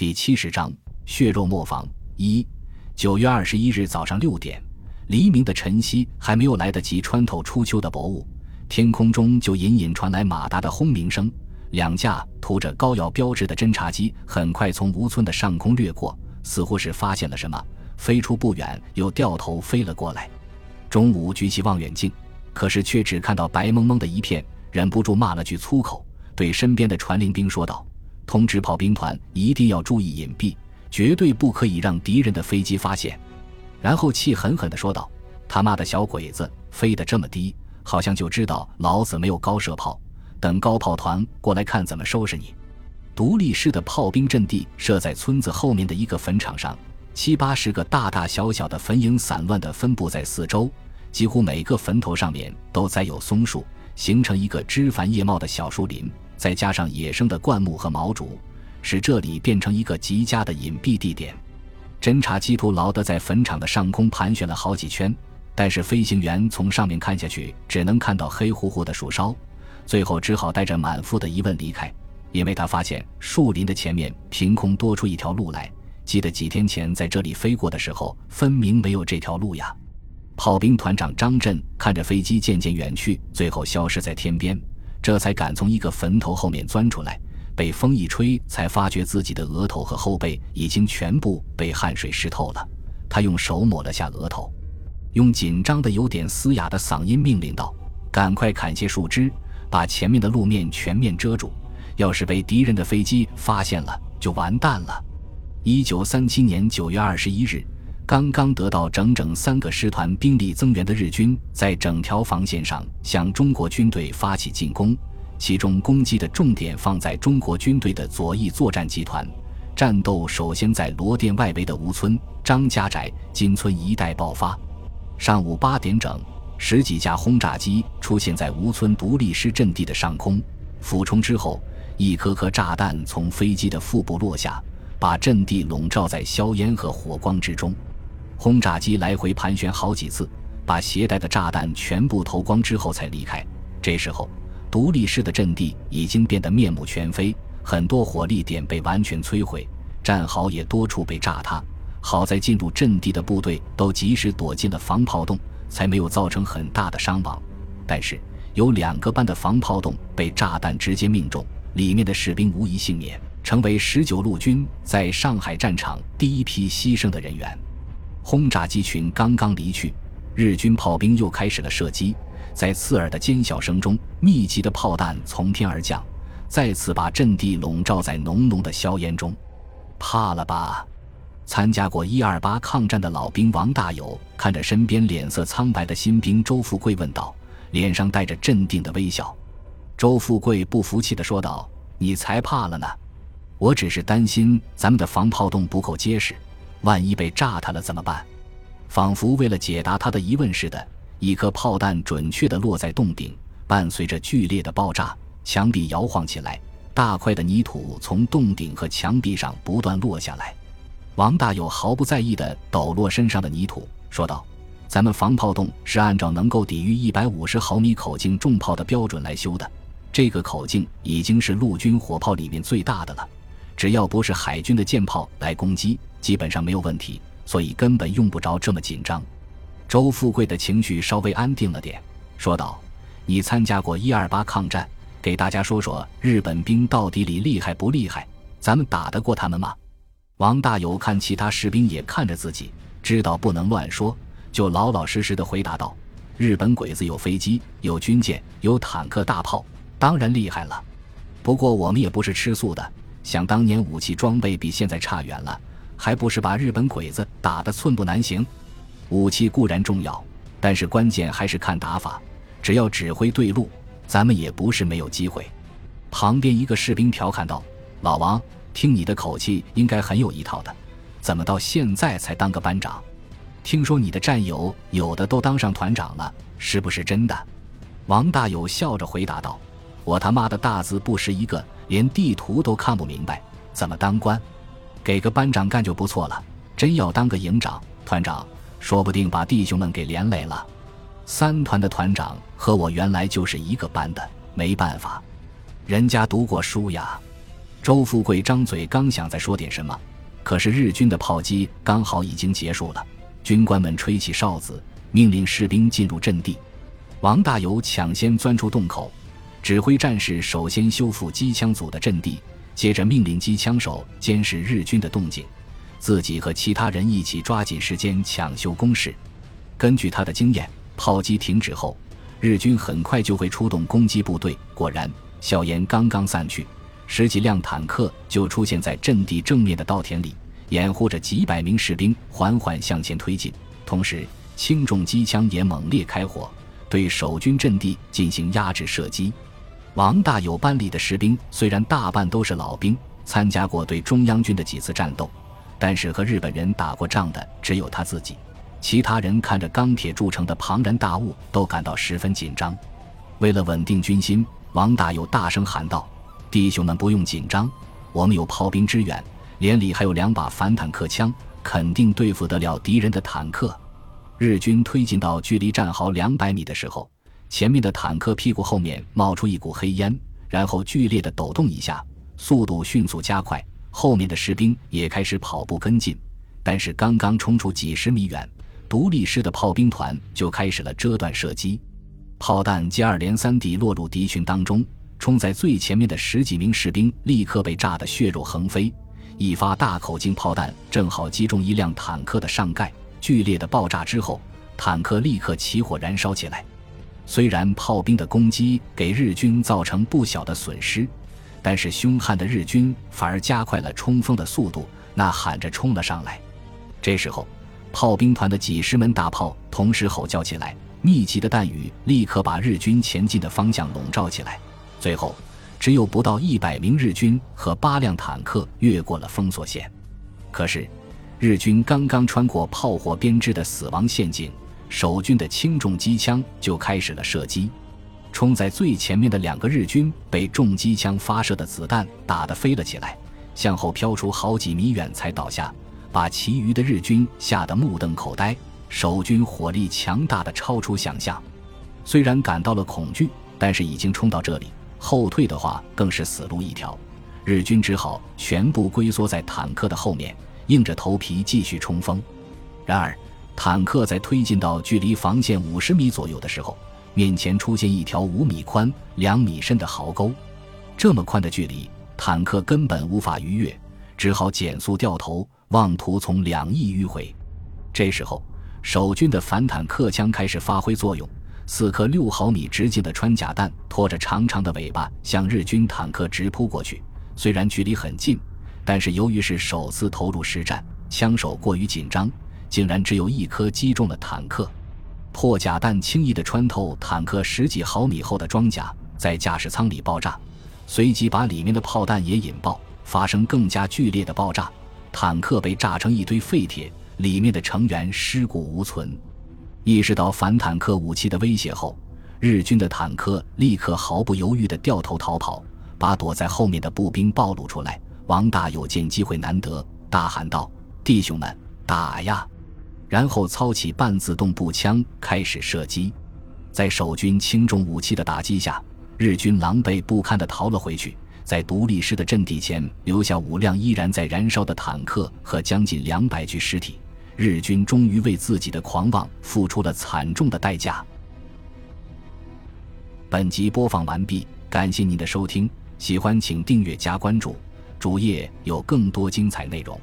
第七十章血肉磨坊一。九月二十一日早上六点，黎明的晨曦还没有来得及穿透初秋的薄雾，天空中就隐隐传来马达的轰鸣声。两架涂着膏药标志的侦察机很快从吴村的上空掠过，似乎是发现了什么，飞出不远又掉头飞了过来。中午举起望远镜，可是却只看到白蒙蒙的一片，忍不住骂了句粗口，对身边的传令兵说道：“通知炮兵团一定要注意隐蔽，绝对不可以让敌人的飞机发现。”然后气狠狠地说道：“他妈的小鬼子，飞得这么低，好像就知道老子没有高射炮。”等高炮团过来看怎么收拾你！独立师的炮兵阵地设在村子后面的一个坟场上，七八十个大大小小的坟茔散乱地分布在四周，几乎每个坟头上面都栽有松树，形成一个枝繁叶茂的小树林。再加上野生的灌木和毛竹，使这里变成一个极佳的隐蔽地点。侦察机徒劳德在坟场的上空盘旋了好几圈，但是飞行员从上面看下去，只能看到黑乎乎的树梢。最后只好带着满腹的疑问离开，因为他发现树林的前面凭空多出一条路来。记得几天前在这里飞过的时候，分明没有这条路呀！炮兵团长张震看着飞机渐渐远去，最后消失在天边，这才敢从一个坟头后面钻出来。被风一吹，才发觉自己的额头和后背已经全部被汗水湿透了。他用手抹了下额头，用紧张的、有点嘶哑的嗓音命令道：“赶快砍些树枝！”把前面的路面全面遮住，要是被敌人的飞机发现了，就完蛋了。一九三七年九月二十一日，刚刚得到整整三个师团兵力增援的日军，在整条防线上向中国军队发起进攻，其中攻击的重点放在中国军队的左翼作战集团。战斗首先在罗店外围的吴村、张家寨、金村一带爆发。上午八点整。十几架轰炸机出现在吴村独立师阵地的上空，俯冲之后，一颗颗炸弹从飞机的腹部落下，把阵地笼罩在硝烟和火光之中。轰炸机来回盘旋好几次，把携带的炸弹全部投光之后才离开。这时候，独立师的阵地已经变得面目全非，很多火力点被完全摧毁，战壕也多处被炸塌。好在进入阵地的部队都及时躲进了防炮洞。才没有造成很大的伤亡，但是有两个班的防炮洞被炸弹直接命中，里面的士兵无一幸免，成为十九路军在上海战场第一批牺牲的人员。轰炸机群刚刚离去，日军炮兵又开始了射击，在刺耳的尖啸声中，密集的炮弹从天而降，再次把阵地笼罩在浓浓的硝烟中。怕了吧？参加过一二八抗战的老兵王大友看着身边脸色苍白的新兵周富贵问道，脸上带着镇定的微笑。周富贵不服气地说道：“你才怕了呢！我只是担心咱们的防炮洞不够结实，万一被炸塌了怎么办？”仿佛为了解答他的疑问似的，一颗炮弹准确地落在洞顶，伴随着剧烈的爆炸，墙壁摇晃起来，大块的泥土从洞顶和墙壁上不断落下来。王大有毫不在意地抖落身上的泥土，说道：“咱们防炮洞是按照能够抵御一百五十毫米口径重炮的标准来修的，这个口径已经是陆军火炮里面最大的了。只要不是海军的舰炮来攻击，基本上没有问题，所以根本用不着这么紧张。”周富贵的情绪稍微安定了点，说道：“你参加过一二八抗战，给大家说说日本兵到底里厉害不厉害？咱们打得过他们吗？”王大有看其他士兵也看着自己，知道不能乱说，就老老实实的回答道：“日本鬼子有飞机，有军舰，有坦克大炮，当然厉害了。不过我们也不是吃素的，想当年武器装备比现在差远了，还不是把日本鬼子打得寸步难行？武器固然重要，但是关键还是看打法。只要指挥对路，咱们也不是没有机会。”旁边一个士兵调侃道：“老王。”听你的口气，应该很有一套的，怎么到现在才当个班长？听说你的战友有的都当上团长了，是不是真的？王大有笑着回答道：“我他妈的大字不识一个，连地图都看不明白，怎么当官？给个班长干就不错了。真要当个营长、团长，说不定把弟兄们给连累了。三团的团长和我原来就是一个班的，没办法，人家读过书呀。”周富贵张嘴刚想再说点什么，可是日军的炮击刚好已经结束了。军官们吹起哨子，命令士兵进入阵地。王大有抢先钻出洞口，指挥战士首先修复机枪组的阵地，接着命令机枪手监视日军的动静，自己和其他人一起抓紧时间抢修工事。根据他的经验，炮击停止后，日军很快就会出动攻击部队。果然，硝烟刚刚散去。十几辆坦克就出现在阵地正面的稻田里，掩护着几百名士兵缓缓向前推进。同时，轻重机枪也猛烈开火，对守军阵地进行压制射击。王大有班里的士兵虽然大半都是老兵，参加过对中央军的几次战斗，但是和日本人打过仗的只有他自己。其他人看着钢铁铸成的庞然大物，都感到十分紧张。为了稳定军心，王大有大声喊道。弟兄们不用紧张，我们有炮兵支援，连里还有两把反坦克枪，肯定对付得了敌人的坦克。日军推进到距离战壕两百米的时候，前面的坦克屁股后面冒出一股黑烟，然后剧烈的抖动一下，速度迅速加快。后面的士兵也开始跑步跟进，但是刚刚冲出几十米远，独立师的炮兵团就开始了遮断射击，炮弹接二连三地落入敌群当中。冲在最前面的十几名士兵立刻被炸得血肉横飞，一发大口径炮弹正好击中一辆坦克的上盖，剧烈的爆炸之后，坦克立刻起火燃烧起来。虽然炮兵的攻击给日军造成不小的损失，但是凶悍的日军反而加快了冲锋的速度，呐喊着冲了上来。这时候，炮兵团的几十门大炮同时吼叫起来，密集的弹雨立刻把日军前进的方向笼罩起来。最后，只有不到一百名日军和八辆坦克越过了封锁线。可是，日军刚刚穿过炮火编织的死亡陷阱，守军的轻重机枪就开始了射击。冲在最前面的两个日军被重机枪发射的子弹打得飞了起来，向后飘出好几米远才倒下，把其余的日军吓得目瞪口呆。守军火力强大的超出想象，虽然感到了恐惧，但是已经冲到这里。后退的话更是死路一条，日军只好全部龟缩在坦克的后面，硬着头皮继续冲锋。然而，坦克在推进到距离防线五十米左右的时候，面前出现一条五米宽、两米深的壕沟。这么宽的距离，坦克根本无法逾越，只好减速掉头，妄图从两翼迂回。这时候，守军的反坦克枪开始发挥作用。四颗六毫米直径的穿甲弹拖着长长的尾巴向日军坦克直扑过去。虽然距离很近，但是由于是首次投入实战，枪手过于紧张，竟然只有一颗击中了坦克。破甲弹轻易地穿透坦克十几毫米厚的装甲，在驾驶舱里爆炸，随即把里面的炮弹也引爆，发生更加剧烈的爆炸。坦克被炸成一堆废铁，里面的成员尸骨无存。意识到反坦克武器的威胁后，日军的坦克立刻毫不犹豫地掉头逃跑，把躲在后面的步兵暴露出来。王大有见机会难得，大喊道：“弟兄们，打呀！”然后操起半自动步枪开始射击。在守军轻重武器的打击下，日军狼狈不堪地逃了回去，在独立师的阵地前留下五辆依然在燃烧的坦克和将近两百具尸体。日军终于为自己的狂妄付出了惨重的代价。本集播放完毕，感谢您的收听，喜欢请订阅加关注，主页有更多精彩内容。